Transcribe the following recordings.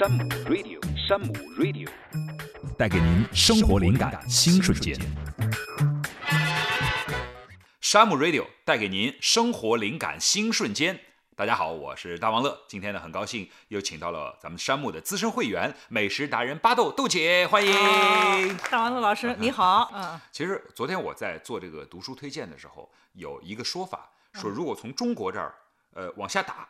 山姆 Radio，山姆 Radio，带给您生活灵感新瞬间。山姆 Radio 带给您生活灵感新瞬间。大家好，我是大王乐。今天呢，很高兴又请到了咱们山姆的资深会员、美食达人巴豆豆姐，欢迎。大王乐老师你好，嗯，其实昨天我在做这个读书推荐的时候，有一个说法，说如果从中国这儿，呃，往下打，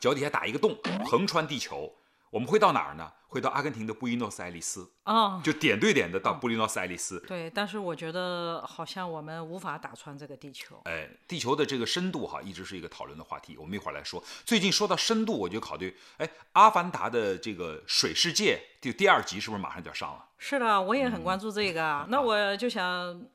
脚底下打一个洞，横穿地球，我们会到哪儿呢？会到阿根廷的布宜诺斯艾利斯，啊，就点对点的到布宜诺斯艾利斯。对，但是我觉得好像我们无法打穿这个地球。哎，地球的这个深度哈，一直是一个讨论的话题。我们一会儿来说。最近说到深度，我就考虑，哎，《阿凡达》的这个水世界就第二集是不是马上就要上了？是的，我也很关注这个。那我就想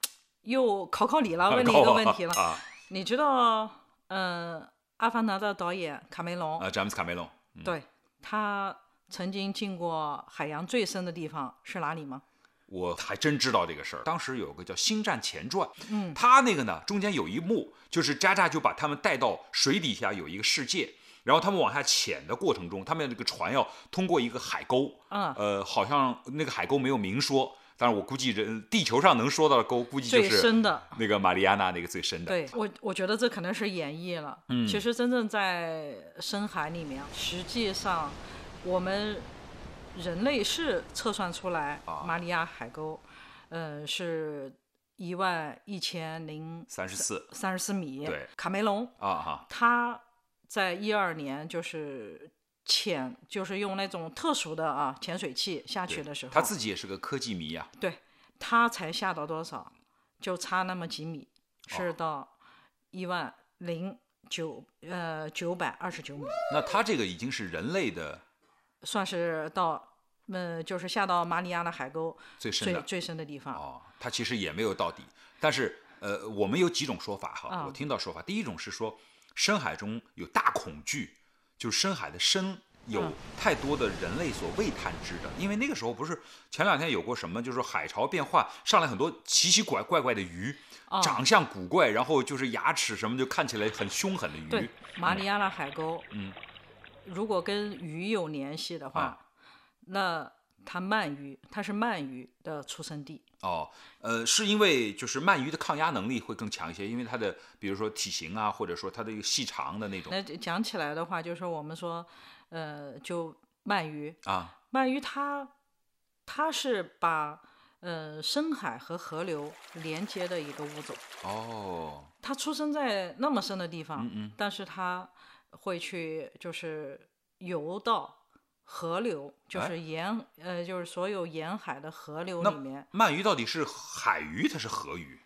又考考你了，问你一个问题了。啊你知道，嗯，《阿凡达》的导演卡梅隆，啊，詹姆斯卡梅隆，对他曾经进过海洋最深的地方是哪里吗？我还真知道这个事儿。当时有个叫《星战前传》，嗯，他那个呢中间有一幕，就是渣渣就把他们带到水底下有一个世界，然后他们往下潜的过程中，他们那个船要通过一个海沟，嗯呃，好像那个海沟没有明说，但是我估计人地球上能说到的沟，估计就最是深的。那个马里亚纳那个最深的。对我，我觉得这可能是演绎了。嗯其实真正在深海里面，实际上我们人类是测算出来啊。马里亚海沟，呃，是一万一千零三十四。三十四米。对。卡梅隆。啊哈，他在一二年就是潜，就是用那种特殊的啊潜水器下去的时候，他自己也是个科技迷啊。对，他才下到多少，就差那么几米，是哦到一万零九呃九百二十九米，那他这个已经是人类的算是到嗯就是下到马里亚纳海沟最深的最最深的地方。哦，它其实也没有到底，但是呃，我们有几种说法哈，啊我听到说法，第一种是说深海中有大恐惧，就是深海的深有嗯太多的人类所未探知的，因为那个时候不是前两天有过什么，就是海潮变化上来很多奇奇怪怪怪的鱼，哦长相古怪，然后就是牙齿什么就看起来很凶狠的鱼，对，马里亚纳海沟，嗯，如果跟鱼有联系的话，啊。那它鳗鱼，它是鳗鱼的出生地。哦，呃，是因为就是鳗鱼的抗压能力会更强一些，因为它的比如说体型啊，或者说它的一个细长的那种。那讲起来的话，就是我们说，呃，就鳗鱼，啊，鳗鱼它它是把呃深海和河流连接的一个物种。哦，它出生在那么深的地方，嗯嗯。但是它会去就是游到河流，就哎是沿、呃就是所有沿海的河流里面，鳗鱼到底是海鱼，它是河鱼？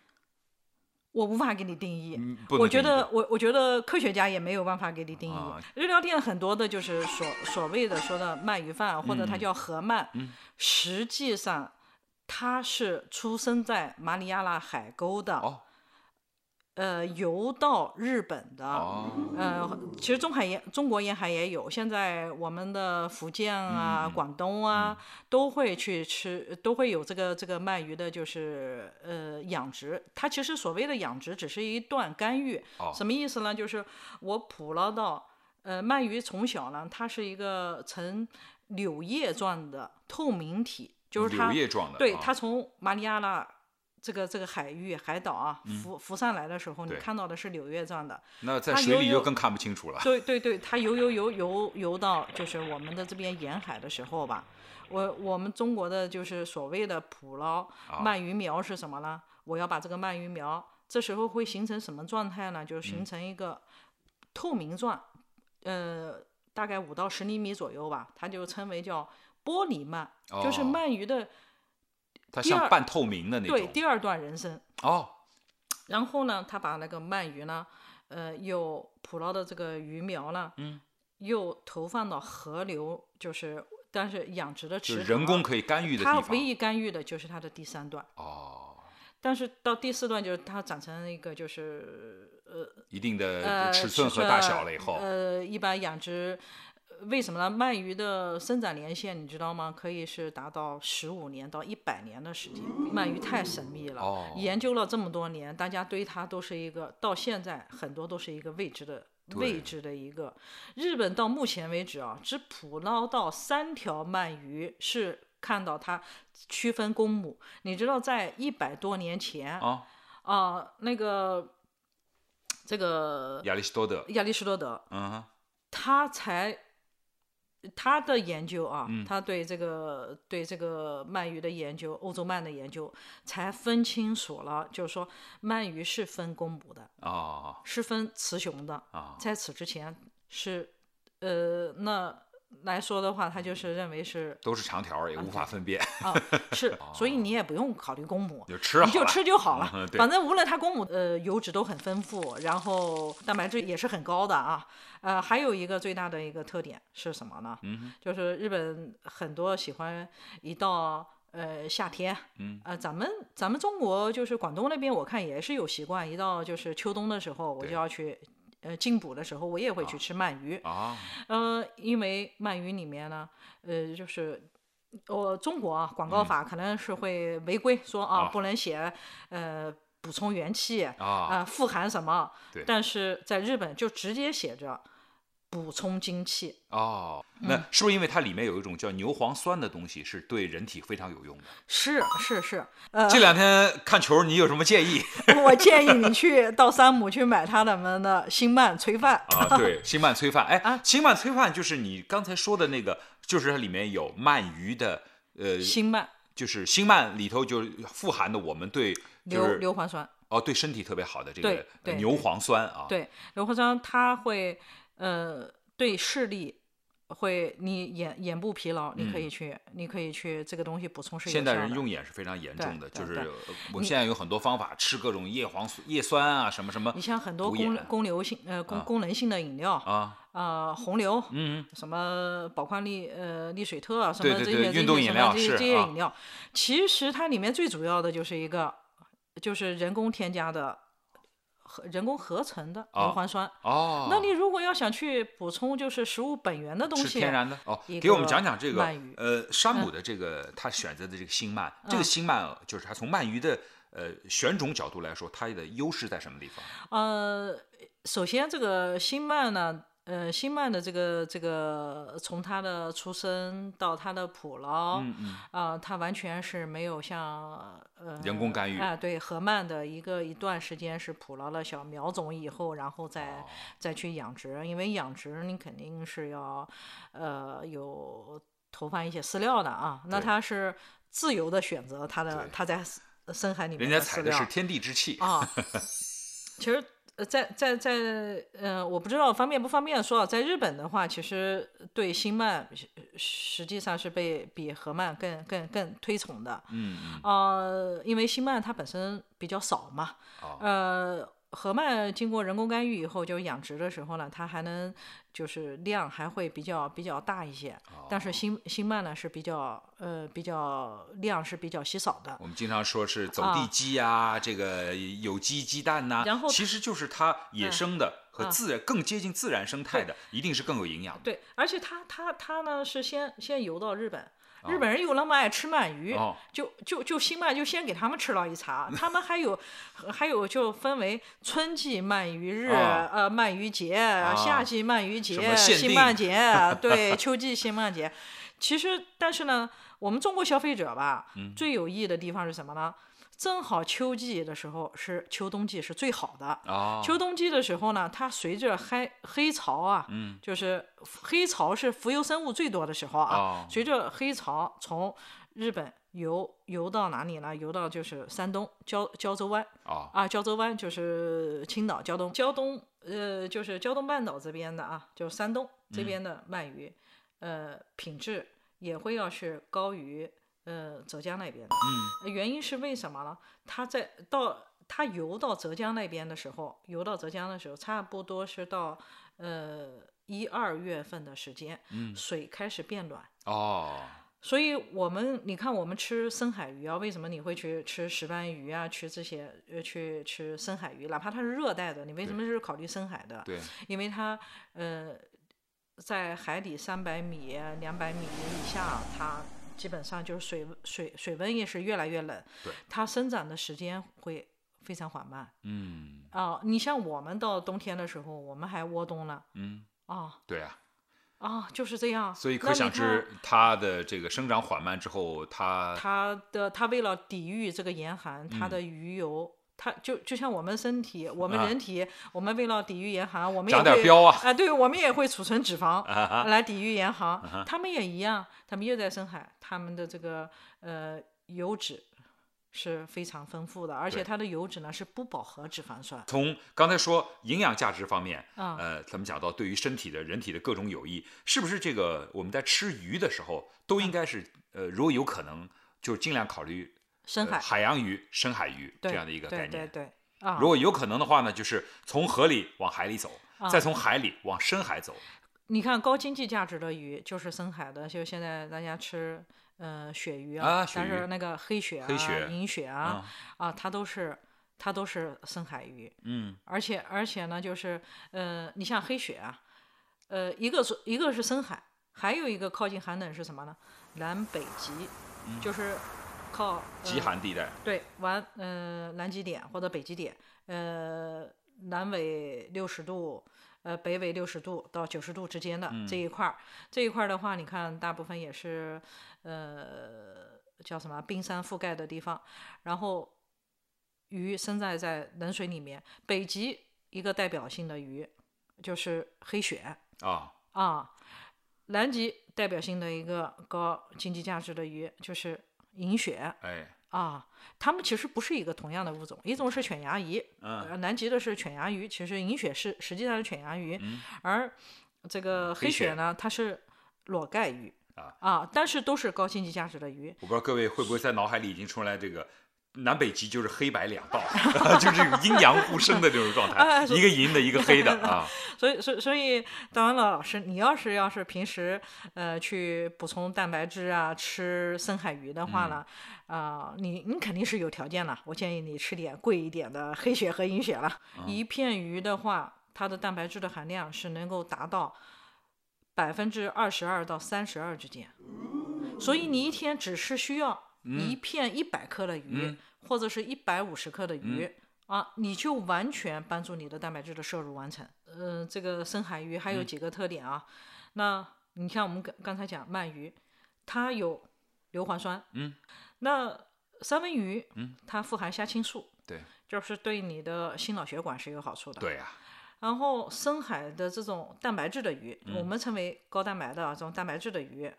我无法给你定义。我觉得我我觉得科学家也没有办法给你定义。啊日料店很多的就是所所谓的说的鳗鱼饭，或者它叫河鳗，嗯实际上它是出生在马里亚纳海沟的，哦呃，游到日本的。哦，呃，其实中海沿中国沿海也有，现在我们的福建啊、嗯广东啊，都会去吃，都会有这个这个鳗鱼的，就是呃养殖。它其实所谓的养殖只是一段干预，哦什么意思呢？就是我捕捞到，呃，鳗鱼从小呢，它是一个呈柳叶状的透明体，就是它柳叶状的，对，啊它从马里亚纳这个这个海域海岛啊浮浮上来的时候，你看到的是柳叶状的。那在水里就更看不清楚了。对对对，它游游游游游到就是我们的这边沿海的时候吧，我我们中国的就是所谓的捕捞啊鳗鱼苗是什么呢？我要把这个鳗鱼苗，这时候会形成什么状态呢？就是形成一个透明状，呃，大概五到十厘米左右吧，它就称为叫玻璃鳗，就是哦鳗鱼的它像半透明的那种。对第二段人生。哦，然后呢，他把那个鳗鱼呢，呃，又捕捞的这个鱼苗呢，嗯，又投放到河流，就是但是养殖的就是池塘，人工可以干预的地方。它唯一干预的就是它的第三段，哦，但是到第四段就是它长成一个就是呃一定的呃尺寸和大小了以后，呃，一般养殖。呃为什么呢？鳗鱼的生长年限你知道吗？可以是达到十五年到一百年的时间。鳗鱼太神秘了，哦研究了这么多年，大家对它都是一个到现在很多都是一个未知的未知的一个。日本到目前为止啊，只捕捞到三条鳗鱼是看到它区分公母。你知道，在一百多年前啊，啊，那个这个亚里士多德，亚里士多德，嗯，他才他的研究啊，嗯他对这个对这个鳗鱼的研究，欧洲鳗的研究，才分清楚了，就是说鳗鱼是分公母的，哦是分雌雄的。啊，在此之前是，呃，那来说的话，他就是认为是都是长条儿，也无法分辨，啊，是，所以你也不用考虑公母，就吃好你就吃就好了。反正无论它公母，呃，油脂都很丰富，然后蛋白质也是很高的啊。呃，还有一个最大的一个特点是什么呢？嗯就是日本很多喜欢一到呃夏天，嗯，呃，咱们咱们中国就是广东那边，我看也是有习惯，一到就是秋冬的时候，我就要去。呃，进补的时候，我也会去吃鳗鱼。啊，呃，因为鳗鱼里面呢，呃，就是我、中国啊，广告法可能是会违规说啊，不能写呃补充元气啊、啊富含什么，但是在日本就直接写着补充精气。哦，嗯那是不是因为它里面有一种叫牛磺酸的东西，是对人体非常有用的？是是是，呃，这两天看球，你有什么建议 我建议你去到山姆去买他们的星鳗炊饭。啊？对，星鳗炊饭，哎啊，星鳗炊饭就是你刚才说的那个，就是它里面有鳗鱼的，呃，星鳗就是星鳗里头就富含的我们对就硫是硫磺酸，哦对身体特别好的这个对牛磺酸啊，对，硫磺酸它会呃对视力会你眼眼部疲劳，你可以去、你可以去这个东西补充是有嗯现代人用眼是非常严重的，就是我们现在有很多方法，吃各种叶黄素、叶酸啊，什么什么你像很多功功流性呃功啊功能性的饮料啊，呃红牛嗯，什么宝矿力呃利水特啊什么这些运动饮些什么这些料这些饮料，其实它里面最主要的就是一个就是人工添加的合人工合成的硫啊磺酸。哦，那你如果要想去补充就是食物本源的东是西，天然的哦，给我们讲讲这个鳗鱼呃山姆的这个他选择的这个新鳗，这个新鳗就是它从鳗鱼的呃选种角度来说，它的优势在什么地方？呃，首先这个新鳗呢，呃，新曼的这个这个从它的出生到它的捕捞，嗯嗯，啊、它完全是没有像呃人工干预。啊、对河曼的一个一段时间是捕捞了小苗种以后，然后再、哦。再去养殖，因为养殖你肯定是要呃有投放一些饲料的啊，那对。它是自由的选择它的对。它在深海里面人家采的是天地之气。啊。其实，呃，在在在，呃，我不知道方便不方便说啊，在日本的话，其实对新漫实实际上是被比河漫更更更推崇的。嗯嗯，呃，因为新漫它本身比较少嘛，哦呃，河鳗经过人工干预以后，就养殖的时候呢，它还能就是量还会比较比较大一些，但哦是新新鳗呢是比较呃比较量是比较稀少的。我们经常说是走地鸡啊，这个有机鸡蛋呐、然后其实就是它野生的和啊自然、更接近自然生态的，一定是更有营养的。对，而且它它它呢是先先游到日本，日本人又那么爱吃鳗鱼，哦就就就新鳗就先给他们吃了一茬，他们还有还有就分为春季鳗鱼日、啊呃鳗鱼节、夏季鳗鱼节、新鳗节，对，秋季新鳗节。其实，但是呢，我们中国消费者吧，嗯最有意的地方是什么呢？正好秋季的时候是秋冬季是最好的，哦，秋冬季的时候呢，它随着黑黑潮啊，嗯。就是黑潮是浮游生物最多的时候啊，哦随着黑潮从日本游游到哪里呢？游到就是山东胶胶州湾。哦啊，胶州湾就是青岛胶东，胶东呃就是胶东半岛这边的啊，就是山东这边的鳗鱼，呃品质也会要是高于呃浙江那边的。嗯原因是为什么呢？它在到它游到浙江那边的时候，游到浙江的时候，差不多是到呃一二月份的时间，嗯水开始变暖。哦，所以我们你看，我们吃深海鱼啊，为什么你会去吃石斑鱼啊，吃这些呃去吃深海鱼？哪怕它是热带的，你为什么是考虑深海的？对，因为它呃在海底三百米、两百米以下，它基本上就是水水水温也是越来越冷对，它生长的时间会非常缓慢嗯啊。你像我们到冬天的时候，我们还窝冬呢嗯，啊对啊，啊，就是这样。所以可想知它的这个生长缓慢之后，它它的它为了抵御这个严寒，它的鱼油，它就就像我们身体，我们人体，我们为了抵御严寒，我们也长点会膘啊啊，对，我们也会储存脂肪来抵御严寒。他们也一样，他们也在深海，他们的这个呃油脂是非常丰富的，而且它的油脂呢是不饱和脂肪酸。从刚才说营养价值方面，啊呃，咱们讲到对于身体的人体的各种有益，是不是这个我们在吃鱼的时候都应该是呃，如果有可能，就尽量考虑呃深海海洋鱼、深海鱼这样的一个概念。对对对啊如，果有可能的话呢，就是从河里往海里走，啊再从海里往深海走。你看高经济价值的鱼就是深海的，就现在大家吃呃鳕鱼啊但是那个黑鳕啊、银鳕啊啊，它都是它都是深海鱼，嗯而且而且呢，就是呃，你像黑鳕啊，呃，一个是一个是深海，还有一个靠近寒冷是什么呢？南北极，就是靠极呃寒地带，对，完呃南极点或者北极点，呃南纬六十度，呃北纬六十度到九十度之间的这一块儿，这一块儿的话，你看大部分也是呃叫什么冰山覆盖的地方，然后鱼生在在冷水里面。北极一个代表性的鱼就是黑鳕啊，啊，南极代表性的一个高经济价值的鱼就是银鳕。哎，啊，它们其实不是一个同样的物种，一种是犬牙鱼，嗯呃，南极的是犬牙鱼，其实银鳕是实际上是犬牙鱼，而这个黑鳕呢，它是裸盖鱼啊但是都是高经济价值的鱼。我不知道各位会不会在脑海里已经出来这个。南北极就是黑白两道，就是这种阴阳互生的这种状态，一个银的，一个黑的啊。所以，所以，所以，当然了，老师，你要是要是平时呃去补充蛋白质啊，吃深海鱼的话呢，啊、你你肯定是有条件了。我建议你吃点贵一点的黑血和银血了。一片鱼的话，它的蛋白质的含量是能够达到百分之二十二到三十二之间，所以你一天只是需要一片一百克的鱼，或者是一百五十克的鱼。啊，你就完全帮助你的蛋白质的摄入完成。嗯、这个深海鱼还有几个特点啊？那你看我们刚刚才讲鳗鱼，它有硫磺酸，嗯，那三文鱼，嗯，它富含虾青素，对就是对你的心脑血管是有好处的。对呀、然后深海的这种蛋白质的鱼，嗯我们称为高蛋白的这种蛋白质的鱼，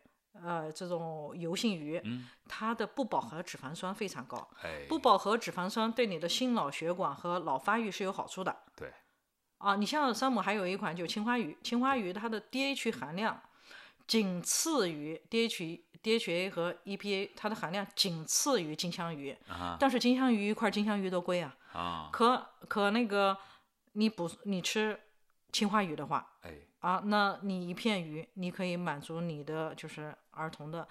呃，这种油性鱼，它的不饱和脂肪酸非常高。嗯哎，不饱和脂肪酸对你的心脑血管和脑发育是有好处的。对，啊，你像山姆还有一款就青花鱼，青花鱼它的 DH 含量仅次于 DH DHA 和 EPA，它的含量仅次于金枪鱼。啊但是金枪鱼一块金枪鱼都贵啊，啊，可可那个你补你吃青花鱼的话哎，啊，那你一片鱼你可以满足你的就是儿童的。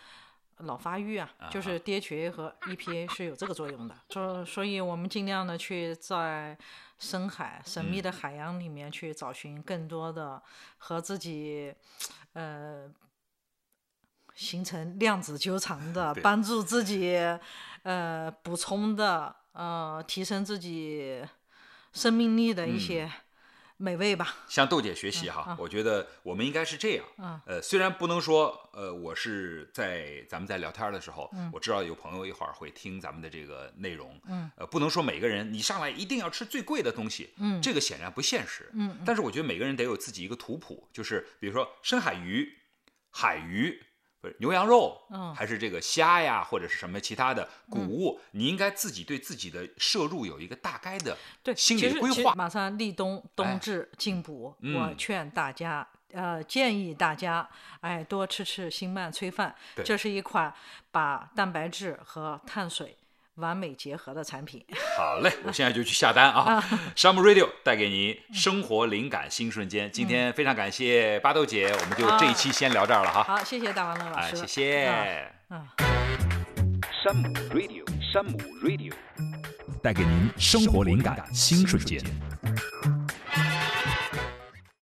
脑发育啊，就是 DHA 和 EPA 是有这个作用的，所所以我们尽量的去在深海神秘的海洋里面去找寻更多的和自己，呃，形成量子纠缠的，帮助自己，呃，补充的，呃，提升自己生命力的一些美味吧。向豆姐学习哈，我觉得我们应该是这样。嗯呃，虽然不能说，呃，我是在咱们在聊天的时候，我知道有朋友一会儿会听咱们的这个内容，嗯，呃，不能说每个人你上来一定要吃最贵的东西，嗯这个显然不现实，嗯，但是我觉得每个人得有自己一个图谱，就是比如说深海鱼、海鱼。不是牛羊肉，嗯还是这个虾呀，或者是什么其他的谷物，你应该自己对自己的摄入有一个大概的对，心理规划。马上立冬，哎冬至进补，我嗯劝大家，呃，建议大家，哎，多吃吃新曼炊饭，对这是一款把蛋白质和碳水完美结合的产品。好嘞，我现在就去下单啊！山姆 Radio 带给您生活灵感新瞬间。今天非常感谢巴豆姐，我们就这一期先聊这儿了哈。好，谢谢大王乐老哎，师，谢谢。嗯。山姆 Radio，山姆 Radio。带给您生活灵感新瞬间。